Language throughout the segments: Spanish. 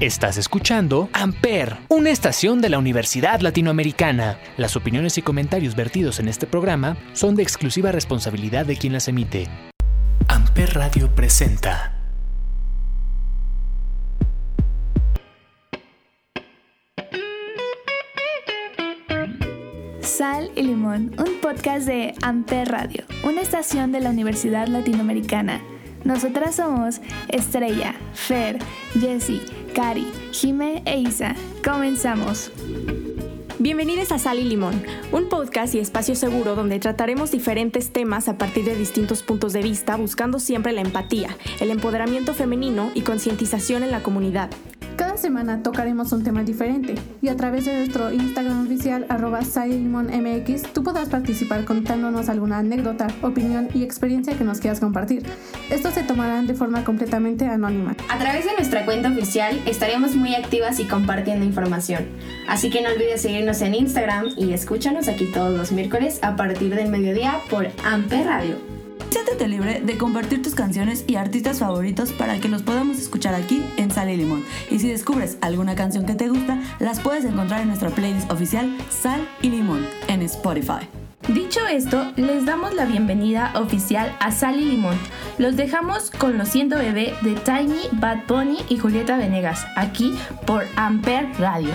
Estás escuchando Amper, una estación de la Universidad Latinoamericana. Las opiniones y comentarios vertidos en este programa son de exclusiva responsabilidad de quien las emite. Amper Radio presenta. Sal y Limón, un podcast de Amper Radio, una estación de la Universidad Latinoamericana. Nosotras somos Estrella, Fer, Jessie, Cari, Jime e Isa. Comenzamos. Bienvenidos a Sal y Limón, un podcast y espacio seguro donde trataremos diferentes temas a partir de distintos puntos de vista, buscando siempre la empatía, el empoderamiento femenino y concientización en la comunidad. Cada semana tocaremos un tema diferente y a través de nuestro Instagram oficial arroba tú podrás participar contándonos alguna anécdota, opinión y experiencia que nos quieras compartir. Estos se tomarán de forma completamente anónima. A través de nuestra cuenta oficial estaremos muy activas y compartiendo información. Así que no olvides seguirnos en Instagram y escúchanos aquí todos los miércoles a partir del mediodía por Amper Radio. Siéntete libre de compartir tus canciones y artistas favoritos para que los podamos escuchar aquí en Sal y Limón. Y si descubres alguna canción que te gusta, las puedes encontrar en nuestra playlist oficial Sal y Limón en Spotify. Dicho esto, les damos la bienvenida oficial a Sal y Limón. Los dejamos con Lo Siento Bebé de Tiny, Bad Bunny y Julieta Venegas, aquí por Amper Radio.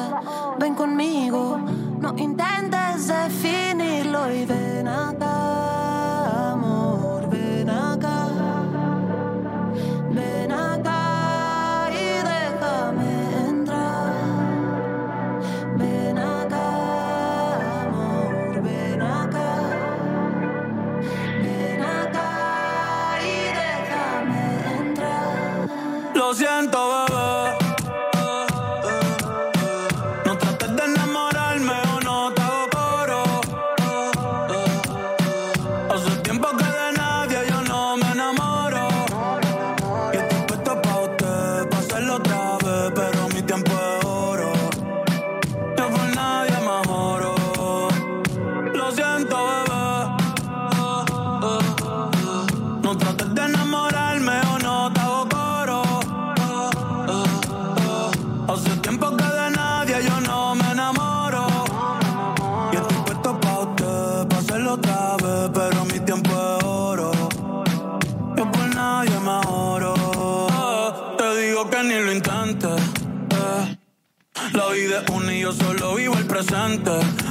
Ven conmigo, no intentes definirlo y ven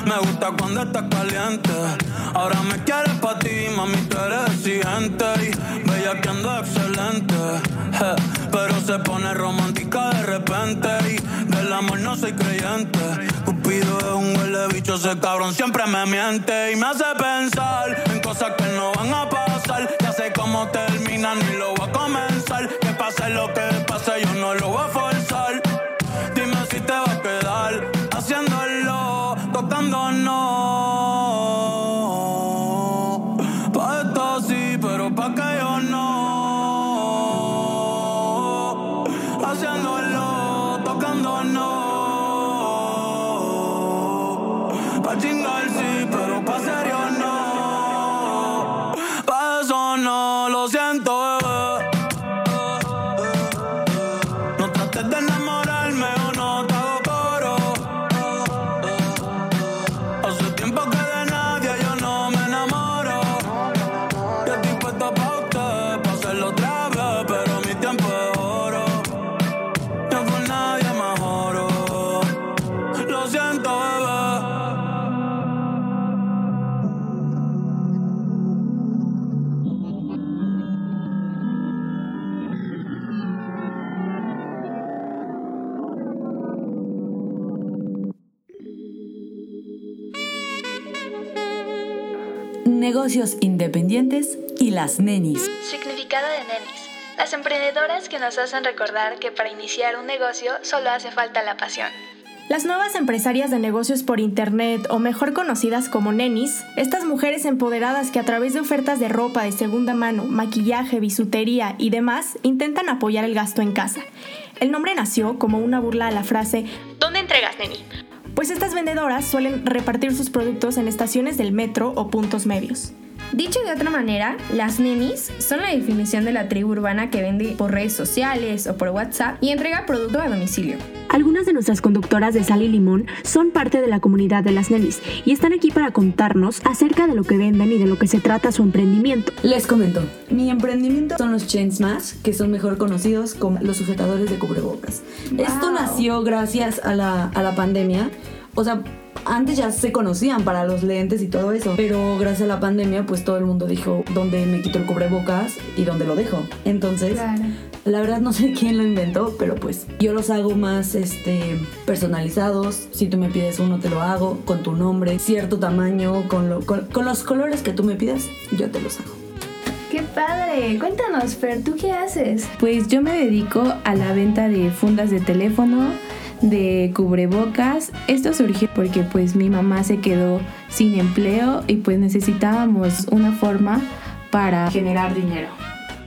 Me gusta cuando estás caliente. Ahora me quieres pa' ti, mami, tú eres exigente. Y bella que ando excelente. pero se pone romántica de repente. Y del amor no soy creyente. Cupido es un huele bicho, ese cabrón siempre me miente. Y me hace pensar en cosas que no van a pasar. Ya sé cómo terminan y lo voy a comenzar. Lo que pase, yo no lo voy a forzar. Dime si te va a quedar haciéndolo, tocándonos. Pa' esto sí, pero pa' que yo no. Haciéndolo, tocándonos. Pa' chingar sí, pero negocios independientes y las nenis. Significado de nenis. Las emprendedoras que nos hacen recordar que para iniciar un negocio solo hace falta la pasión. Las nuevas empresarias de negocios por Internet, o mejor conocidas como nenis, estas mujeres empoderadas que a través de ofertas de ropa de segunda mano, maquillaje, bisutería y demás, intentan apoyar el gasto en casa. El nombre nació como una burla a la frase ¿Dónde entregas, neni? Pues estas vendedoras suelen repartir sus productos en estaciones del metro o puntos medios. Dicho de otra manera, las nenis son la definición de la tribu urbana que vende por redes sociales o por WhatsApp y entrega producto a domicilio. Algunas de nuestras conductoras de Sal y Limón son parte de la comunidad de las nenis y están aquí para contarnos acerca de lo que venden y de lo que se trata su emprendimiento. Les comento, mi emprendimiento son los Chain Smash, que son mejor conocidos como los sujetadores de cubrebocas. Esto nació gracias a la, a la pandemia. O sea, antes ya se conocían para los lentes y todo eso, pero gracias a la pandemia pues todo el mundo dijo dónde me quito el cubrebocas y dónde lo dejo. Entonces, la verdad no sé quién lo inventó, pero pues yo los hago más este personalizados. Si tú me pides uno te lo hago con tu nombre, cierto tamaño, con, con, con los colores que tú me pidas, yo te los hago. ¡Qué padre! Cuéntanos, Fer, ¿tú qué haces? Pues yo me dedico a la venta de fundas de teléfono, de cubrebocas. Esto surgió porque pues mi mamá se quedó sin empleo y pues necesitábamos una forma para generar dinero.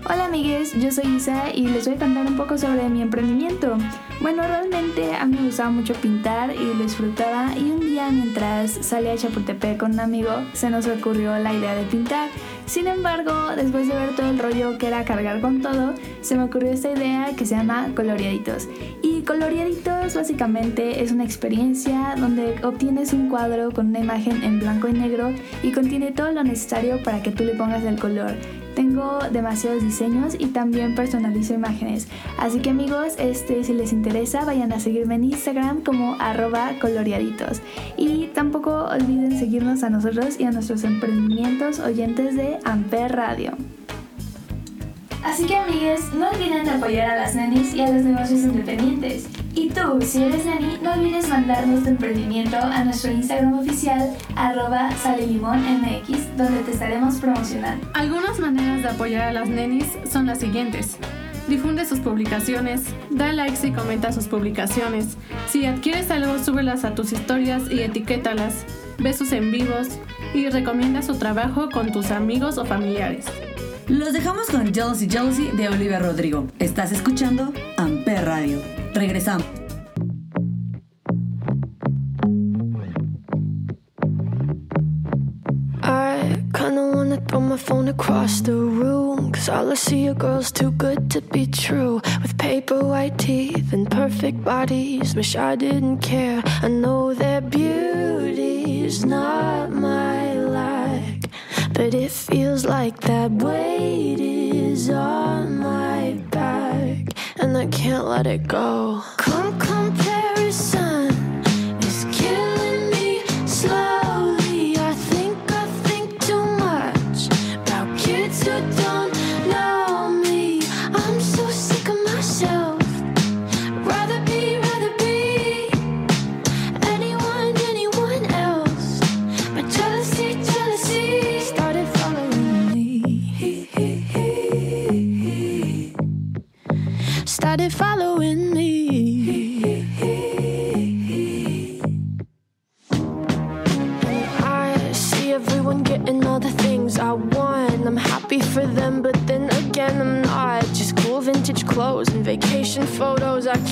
Hola amigues, yo soy Isa y les voy a contar un poco sobre mi emprendimiento. Bueno, realmente a mí me gustaba mucho pintar y lo disfrutaba y un día mientras salía a Chapultepec con un amigo se nos ocurrió la idea de pintar. Sin embargo, después de ver todo el rollo que era cargar con todo, se me ocurrió esta idea que se llama Coloreaditos. Y Coloreaditos básicamente es una experiencia donde obtienes un cuadro con una imagen en blanco y negro y contiene todo lo necesario para que tú le pongas el color. Tengo demasiados diseños y también personalizo imágenes. Así que amigos, este, si les interesa, vayan a seguirme en Instagram como arroba coloreaditos. Y tampoco olviden seguirnos a nosotros y a nuestros emprendimientos oyentes de Amper Radio. Así que amigues, no olviden de apoyar a las nenis y a los negocios independientes. Y tú, si eres neni, no olvides mandarnos tu emprendimiento a nuestro Instagram oficial arroba salelimonmx donde te estaremos promocionando. Algunas maneras de apoyar a las nenis son las siguientes. Difunde sus publicaciones, da likes y comenta sus publicaciones. Si adquieres algo, súbelas a tus historias y etiquétalas. Ve sus en vivos y recomienda su trabajo con tus amigos o familiares. Los dejamos con Jealousy Jealousy de Olivia Rodrigo. Estás escuchando Amper Radio. Regresamos. I kinda wanna throw my phone across the room. Cause all I see are girls too good to be true. With paper white teeth and perfect bodies. Wish I didn't care. I know their beauty's not my like. But it feels like that weight is on can't let it go.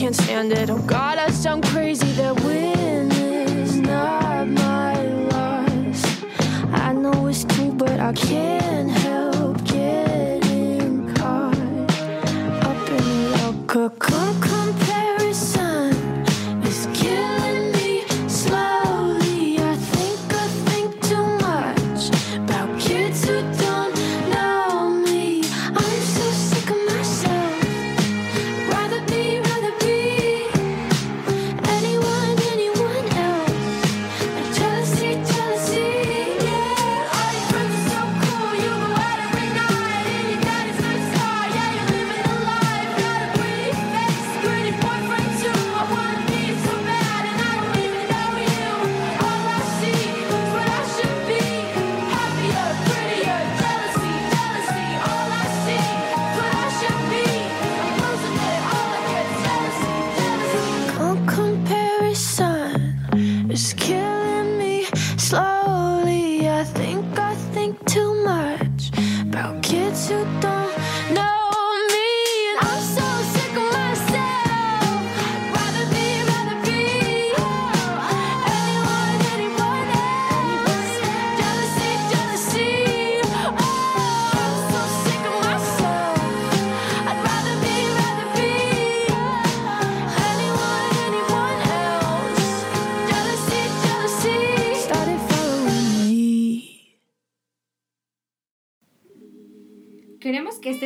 Can't stand it. Oh God, I sound crazy. That win is not my loss. I know it's true, but I can't help getting caught up in the cocoon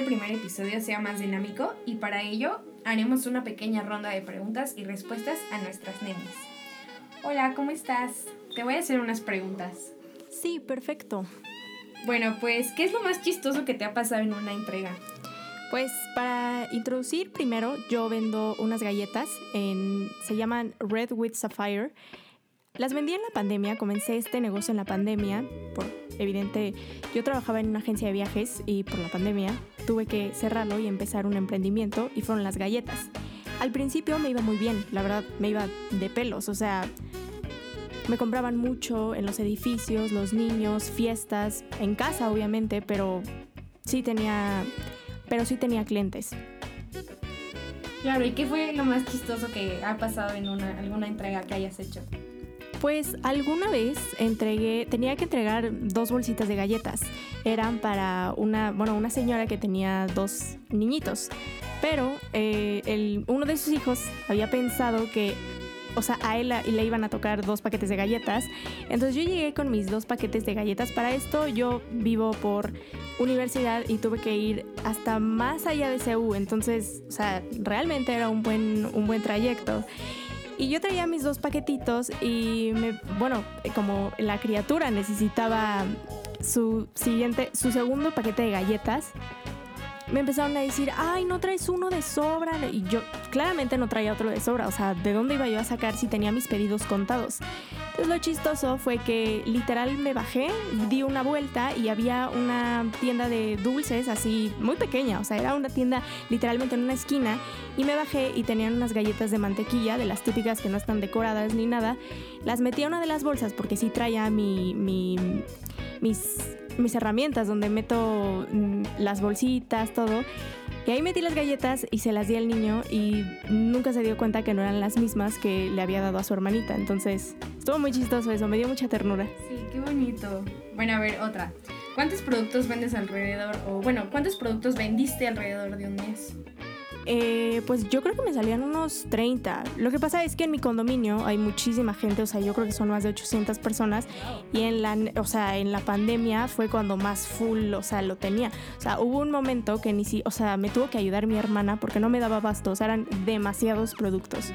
primer episodio sea más dinámico y para ello haremos una pequeña ronda de preguntas y respuestas a nuestras nenes. Hola, ¿cómo estás? Te voy a hacer unas preguntas. Sí, perfecto. Bueno, pues, ¿qué es lo más chistoso que te ha pasado en una entrega? Pues para introducir primero, yo vendo unas galletas, en, se llaman Red with Sapphire. Las vendí en la pandemia, comencé este negocio en la pandemia, por evidente, yo trabajaba en una agencia de viajes y por la pandemia tuve que cerrarlo y empezar un emprendimiento y fueron las galletas. Al principio me iba muy bien, la verdad me iba de pelos, o sea, me compraban mucho en los edificios, los niños, fiestas, en casa obviamente, pero sí tenía, pero sí tenía clientes. Claro, ¿y qué fue lo más chistoso que ha pasado en una, alguna entrega que hayas hecho? Pues alguna vez entregué, tenía que entregar dos bolsitas de galletas. Eran para una, bueno, una señora que tenía dos niñitos. Pero eh, el, uno de sus hijos había pensado que, o sea, a él le iban a tocar dos paquetes de galletas. Entonces yo llegué con mis dos paquetes de galletas. Para esto yo vivo por universidad y tuve que ir hasta más allá de CEU. Entonces, o sea, realmente era un buen, un buen trayecto. Y yo traía mis dos paquetitos y me, bueno, como la criatura necesitaba su siguiente, su segundo paquete de galletas, me empezaron a decir, ay, no traes uno de sobra. Y yo claramente no traía otro de sobra. O sea, ¿de dónde iba yo a sacar si tenía mis pedidos contados? Entonces lo chistoso fue que literal me bajé, di una vuelta y había una tienda de dulces así muy pequeña. O sea, era una tienda literalmente en una esquina. Y me bajé y tenían unas galletas de mantequilla, de las típicas que no están decoradas ni nada. Las metí a una de las bolsas porque sí traía mi, mi- mis, mis herramientas donde meto mm, las bolsitas, todo. Y ahí metí las galletas y se las di al niño y nunca se dio cuenta que no eran las mismas que le había dado a su hermanita. Entonces estuvo muy chistoso eso, me dio mucha ternura. Sí, qué bonito. Bueno, a ver, otra. ¿Cuántos productos vendes alrededor? O bueno, ¿cuántos productos vendiste alrededor de un mes? Eh, pues yo creo que me salían unos 30. Lo que pasa es que en mi condominio hay muchísima gente, o sea, yo creo que son más de 800 personas y en la, o sea, en la pandemia fue cuando más full, o sea, lo tenía. O sea, hubo un momento que ni si, o sea, me tuvo que ayudar mi hermana porque no me daba abasto, o sea, eran demasiados productos.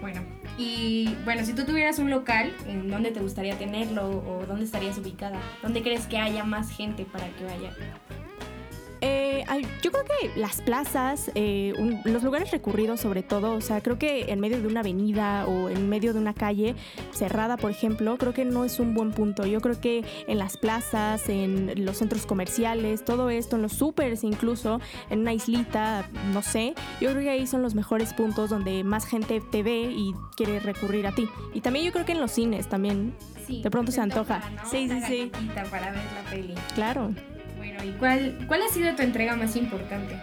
Bueno, y bueno, si tú tuvieras un local, ¿en dónde te gustaría tenerlo o dónde estarías ubicada? ¿Dónde crees que haya más gente para que vaya? Eh, yo creo que las plazas, eh, un- los lugares recurridos sobre todo, o sea, creo que en medio de una avenida o en medio de una calle cerrada, por ejemplo, creo que no es un buen punto. Yo creo que en las plazas, en los centros comerciales, todo esto, en los supers incluso, en una islita, no sé, yo creo que ahí son los mejores puntos donde más gente te ve y quiere recurrir a ti. Y también yo creo que en los cines también, de pronto se antoja. ¿no? Sí, sí, sí, para ver la peli. claro. Bueno, ¿y cuál, cuál ha sido tu entrega más importante?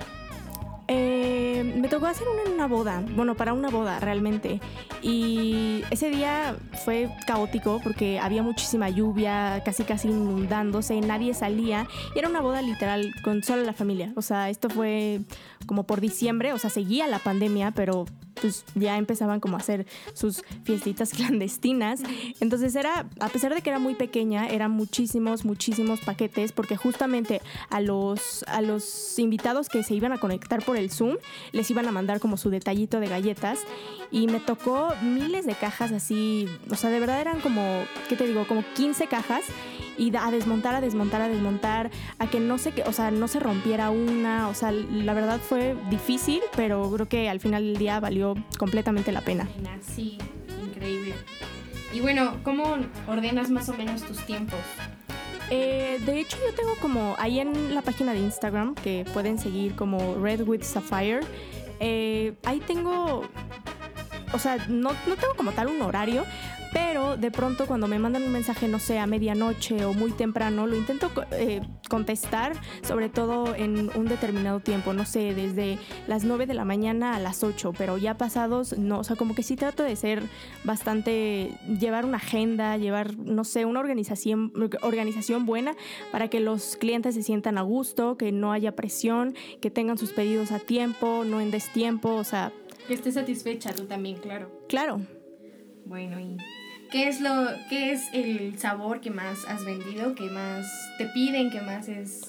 Eh, me tocó hacer una en una boda, bueno, para una boda realmente. Y ese día fue caótico porque había muchísima lluvia, casi casi inundándose, nadie salía. Y era una boda literal con solo la familia. O sea, esto fue como por diciembre, o sea, seguía la pandemia, pero pues ya empezaban como a hacer sus fiestitas clandestinas. Entonces era, a pesar de que era muy pequeña, eran muchísimos, muchísimos paquetes, porque justamente a los, a los invitados que se iban a conectar por el Zoom, les iban a mandar como su detallito de galletas. Y me tocó miles de cajas así, o sea, de verdad eran como, ¿qué te digo? Como 15 cajas y a desmontar, a desmontar, a desmontar, a que no se, o sea, no se rompiera una, o sea, la verdad fue difícil, pero creo que al final del día valió completamente la pena. Sí, increíble. Y bueno, ¿cómo ordenas más o menos tus tiempos? Eh, de hecho, yo tengo como ahí en la página de Instagram que pueden seguir como Red with Sapphire. eh, ahí tengo, o sea, no, no tengo como tal un horario, pero de pronto cuando me mandan un mensaje, no sé, a medianoche o muy temprano, lo intento eh, contestar, sobre todo en un determinado tiempo, no sé, desde las 9 de la mañana a las 8, pero ya pasados, no, o sea, como que sí trato de ser bastante, llevar una agenda, llevar, no sé, una organización, organización buena para que los clientes se sientan a gusto, que no haya presión, que tengan sus pedidos a tiempo, no en destiempo, o sea... Que estés satisfecha tú también, claro. Claro. Bueno, y ¿qué es lo qué es el sabor que más has vendido, que más te piden, que más es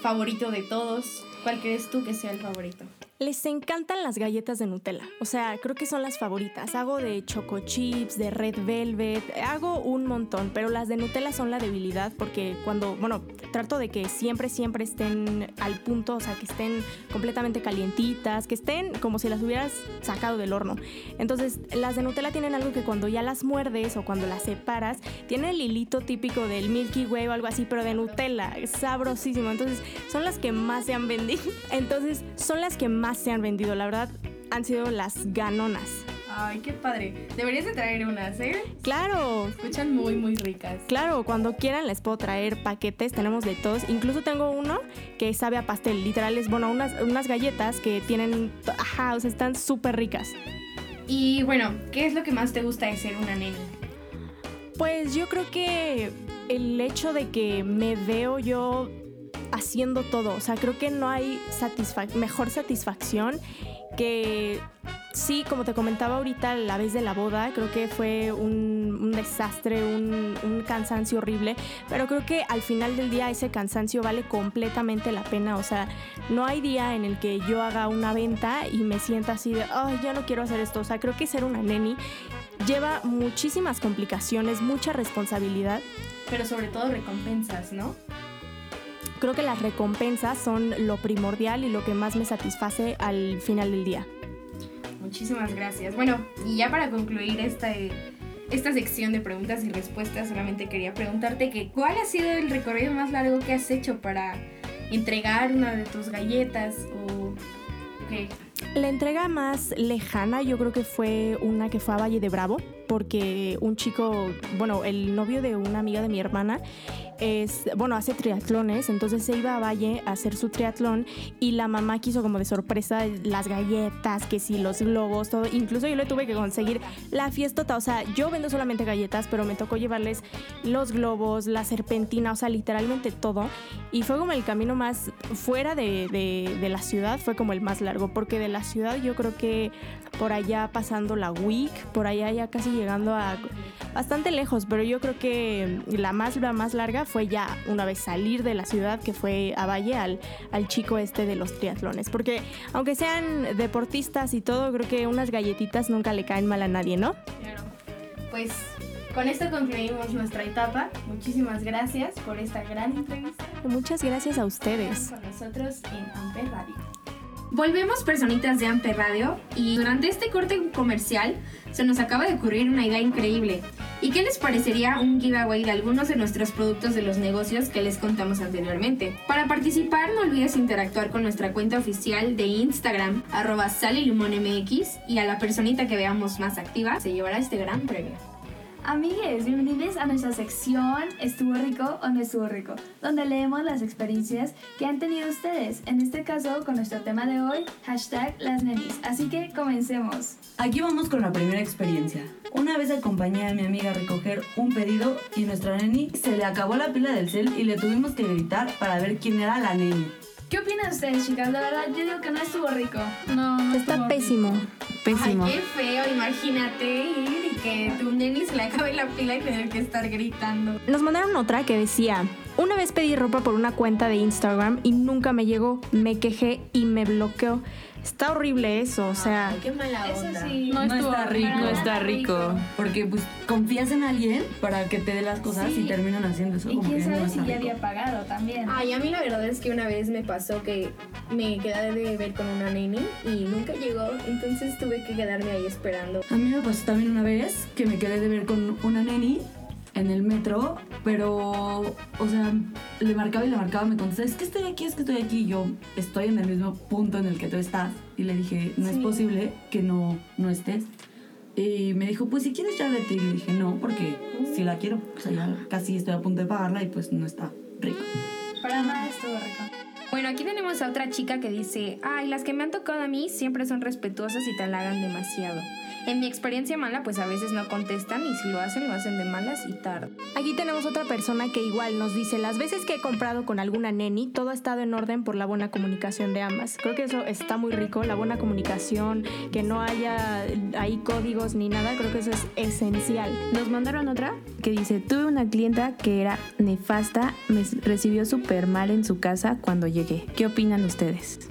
favorito de todos? ¿Cuál crees tú que sea el favorito? Les encantan las galletas de Nutella. O sea, creo que son las favoritas. Hago de choco chips, de red velvet, hago un montón, pero las de Nutella son la debilidad porque cuando, bueno, trato de que siempre, siempre estén al punto, o sea, que estén completamente calientitas, que estén como si las hubieras sacado del horno. Entonces, las de Nutella tienen algo que cuando ya las muerdes o cuando las separas, tiene el hilito típico del Milky Way o algo así, pero de Nutella. Es sabrosísimo. Entonces, son las que más se han vendido. Entonces, son las que más se han vendido. La verdad, han sido las ganonas. Ay, qué padre. Deberías de traer unas, ¿eh? Claro. Escuchan muy, muy ricas. Claro, cuando quieran les puedo traer paquetes, tenemos de todos. Incluso tengo uno que sabe a pastel, literal es, bueno, unas, unas galletas que tienen, ajá, o sea, están súper ricas. Y bueno, ¿qué es lo que más te gusta de ser una nena? Pues yo creo que el hecho de que me veo yo haciendo todo. O sea, creo que no hay mejor satisfacción que sí, como te comentaba ahorita, la vez de la boda, creo que fue un, desastre, un, cansancio horrible, pero creo que al final del día ese cansancio vale completamente la pena, o sea, no hay día en el que yo haga una venta y me sienta así de, ay, ya no quiero hacer esto, o sea, creo que ser una neni lleva muchísimas complicaciones, mucha responsabilidad. Pero sobre todo recompensas, ¿no? Creo que las recompensas son lo primordial y lo que más me satisface al final del día. Muchísimas gracias. Bueno, y ya para concluir esta, esta sección de preguntas y respuestas, solamente quería preguntarte que cuál ha sido el recorrido más largo que has hecho para entregar una de tus galletas o qué. La entrega más lejana yo creo que fue una que fue a Valle de Bravo, porque un chico, bueno, el novio de una amiga de mi hermana, es, bueno, hace triatlones, entonces se iba a Valle a hacer su triatlón y la mamá quiso como de sorpresa las galletas, que sí, los globos, todo. Incluso yo le tuve que conseguir la fiestota, o sea, yo vendo solamente galletas, pero me tocó llevarles los globos, la serpentina, o sea, literalmente todo. Y fue como el camino más fuera de, de la ciudad, fue como el más largo, porque de la ciudad yo creo que por allá pasando la week, por allá ya casi llegando a bastante lejos, pero yo creo que la más, la más larga fue ya una vez salir de la ciudad, que fue a Valle, al, al chico este de los triatlones. Porque aunque sean deportistas y todo, creo que unas galletitas nunca le caen mal a nadie, ¿no? Claro. Pues con esto concluimos nuestra etapa. Muchísimas gracias por esta gran entrevista. Muchas gracias a ustedes. Con nosotros en Amper Radio. Volvemos personitas de Amper Radio y durante este corte comercial se nos acaba de ocurrir una idea increíble. ¿Y qué les parecería un giveaway de algunos de nuestros productos de los negocios que les contamos anteriormente? Para participar no olvides interactuar con nuestra cuenta oficial de Instagram arroba MX y a la personita que veamos más activa se llevará este gran premio. Amigues, bienvenidos a nuestra sección ¿Estuvo rico o no estuvo rico? Donde leemos las experiencias que han tenido ustedes, en este caso con nuestro tema de hoy, hashtag las nenis. Así que comencemos. Aquí vamos con la primera experiencia. Una vez acompañé a mi amiga a recoger un pedido y nuestra neni se le acabó la pila del cel y le tuvimos que gritar para ver quién era la neni. ¿Qué opinan ustedes, chicas? La verdad, yo digo que no estuvo rico. No, no Está pésimo. Pésimo. Ay, qué feo, imagínate que tu neni se le acabe la pila y tener que estar gritando. Nos mandaron otra que decía, una vez pedí ropa por una cuenta de Instagram y nunca me llegó, me quejé y me bloqueó. Está horrible eso, o sea. qué mala onda. Eso sí. No, está rico. No está rico. Porque pues confías en alguien para que te dé las cosas y terminan haciendo eso. Y quién sabe si ya había pagado también. Ay, a mí la verdad es que una vez me pasó que me quedé de ver con una neni y nunca llegó, entonces tuve que quedarme ahí esperando. A mí me pasó también una vez que me quedé de ver con una neni en el metro, pero, o sea, le marcaba y le marcaba, me contestaba, es que estoy aquí, es que estoy aquí, y yo estoy en el mismo punto en el que tú estás. Y le dije, no es posible que no, no estés. Y me dijo, pues si quieres ya vete. Y le dije, no, porque si la quiero, o sea, ya casi estoy a punto de pagarla y pues no está rico. Para nada estuvo rico. Bueno, aquí tenemos a otra chica que dice, ay, las que me han tocado a mí siempre son respetuosas y te halagan demasiado. En mi experiencia mala, pues a veces no contestan y si lo hacen, lo hacen de malas y tarde. Aquí tenemos otra persona que igual nos dice, las veces que he comprado con alguna neni, todo ha estado en orden por la buena comunicación de ambas. Creo que eso está muy rico, la buena comunicación, que no haya ahí códigos ni nada, creo que eso es esencial. Nos mandaron otra que dice, tuve una clienta que era nefasta, me recibió súper mal en su casa cuando llegué. ¿Qué opinan ustedes?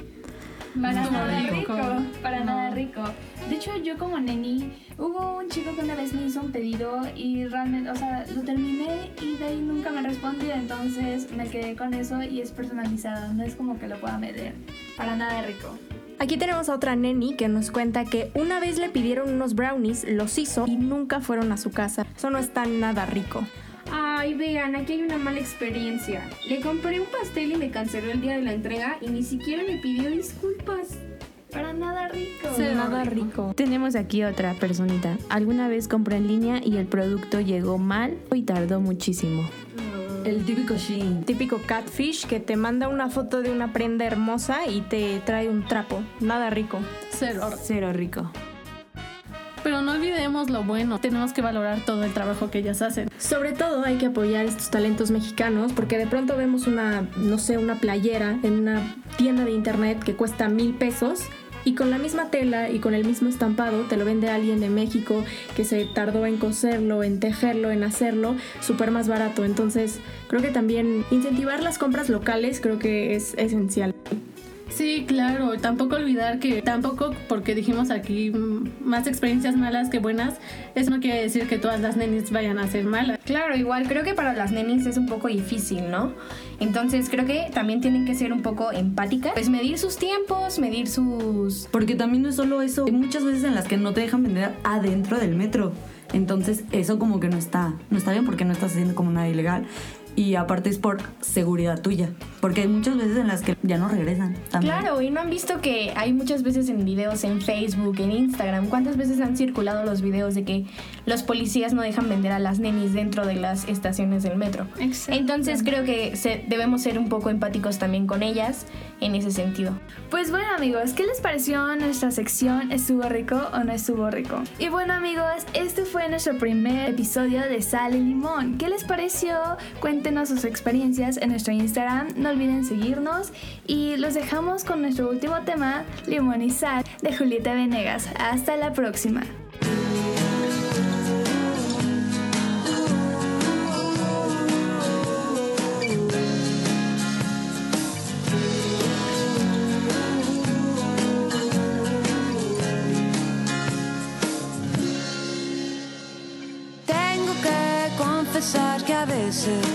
Para nada rico. Para nada rico. De hecho, yo como neni, hubo un chico que una vez me hizo un pedido y realmente, o sea, lo terminé y de ahí nunca me respondió, entonces me quedé con eso y es personalizado, no es como que lo pueda medir. Para nada rico. Aquí tenemos a otra neni que nos cuenta que una vez le pidieron unos brownies, los hizo y nunca fueron a su casa. Eso no está nada rico. Ay, vean, aquí hay una mala experiencia. Le compré un pastel y me canceló el día de la entrega y ni siquiera me pidió disculpas. Para nada rico. nada rico. Tenemos aquí otra personita. Alguna vez compré en línea y el producto llegó mal y tardó muchísimo. El típico Shein. Típico catfish que te manda una foto de una prenda hermosa y te trae un trapo. Nada rico. Cero. Cero rico. Pero no olvidemos lo bueno. Tenemos que valorar todo el trabajo que ellas hacen. Sobre todo hay que apoyar estos talentos mexicanos porque de pronto vemos una, no sé, una playera en una tienda de internet que cuesta mil pesos y con la misma tela y con el mismo estampado te lo vende alguien de México que se tardó en coserlo, en tejerlo, en hacerlo, súper más barato. Entonces creo que también incentivar las compras locales creo que es esencial. Sí, claro. Tampoco olvidar que tampoco porque dijimos aquí más experiencias malas que buenas, eso no quiere decir que todas las nenis vayan a ser malas. Claro, igual creo que para las nenis es un poco difícil, ¿no? Entonces creo que también tienen que ser un poco empáticas, pues medir sus tiempos, medir sus... Porque también no es solo eso, hay muchas veces en las que no te dejan vender adentro del metro. Entonces eso como que no está, no está bien porque no estás haciendo como nada ilegal. Y aparte es por seguridad tuya. Porque hay muchas veces en las que ya no regresan. También. Claro, y no han visto que hay muchas veces en videos en Facebook, en Instagram, ¿cuántas veces han circulado los videos de que los policías no dejan vender a las nenis dentro de las estaciones del metro? Entonces creo que se- debemos ser un poco empáticos también con ellas en ese sentido. Pues bueno amigos, ¿qué les pareció nuestra sección? ¿Estuvo rico o no estuvo rico? Y bueno amigos, este fue nuestro primer episodio de Sal y Limón. ¿Qué les pareció? Cuéntenos sus experiencias en nuestro Instagram, no olviden seguirnos y los dejamos con nuestro último tema, Limón de Julieta Venegas. Hasta la próxima. Tengo que confesar que a veces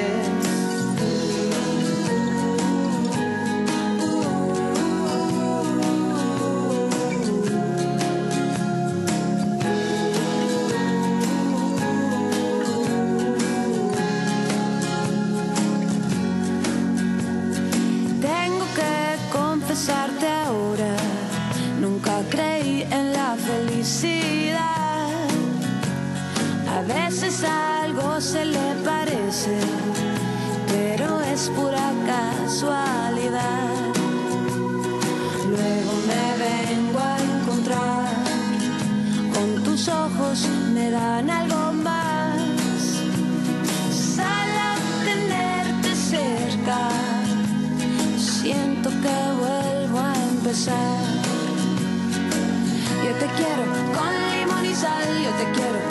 veces algo se le parece, pero es pura casualidad. Luego me vengo a encontrar, con tus ojos me dan algo más. Sal a tenerte cerca, siento que vuelvo a empezar. Yo te quiero con limón y sal, yo te quiero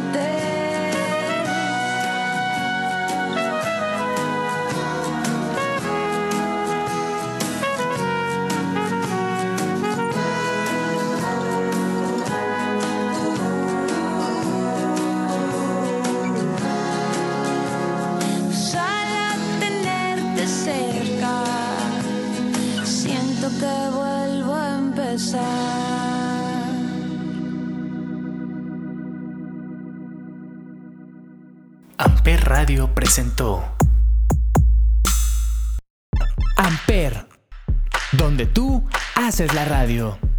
Radio.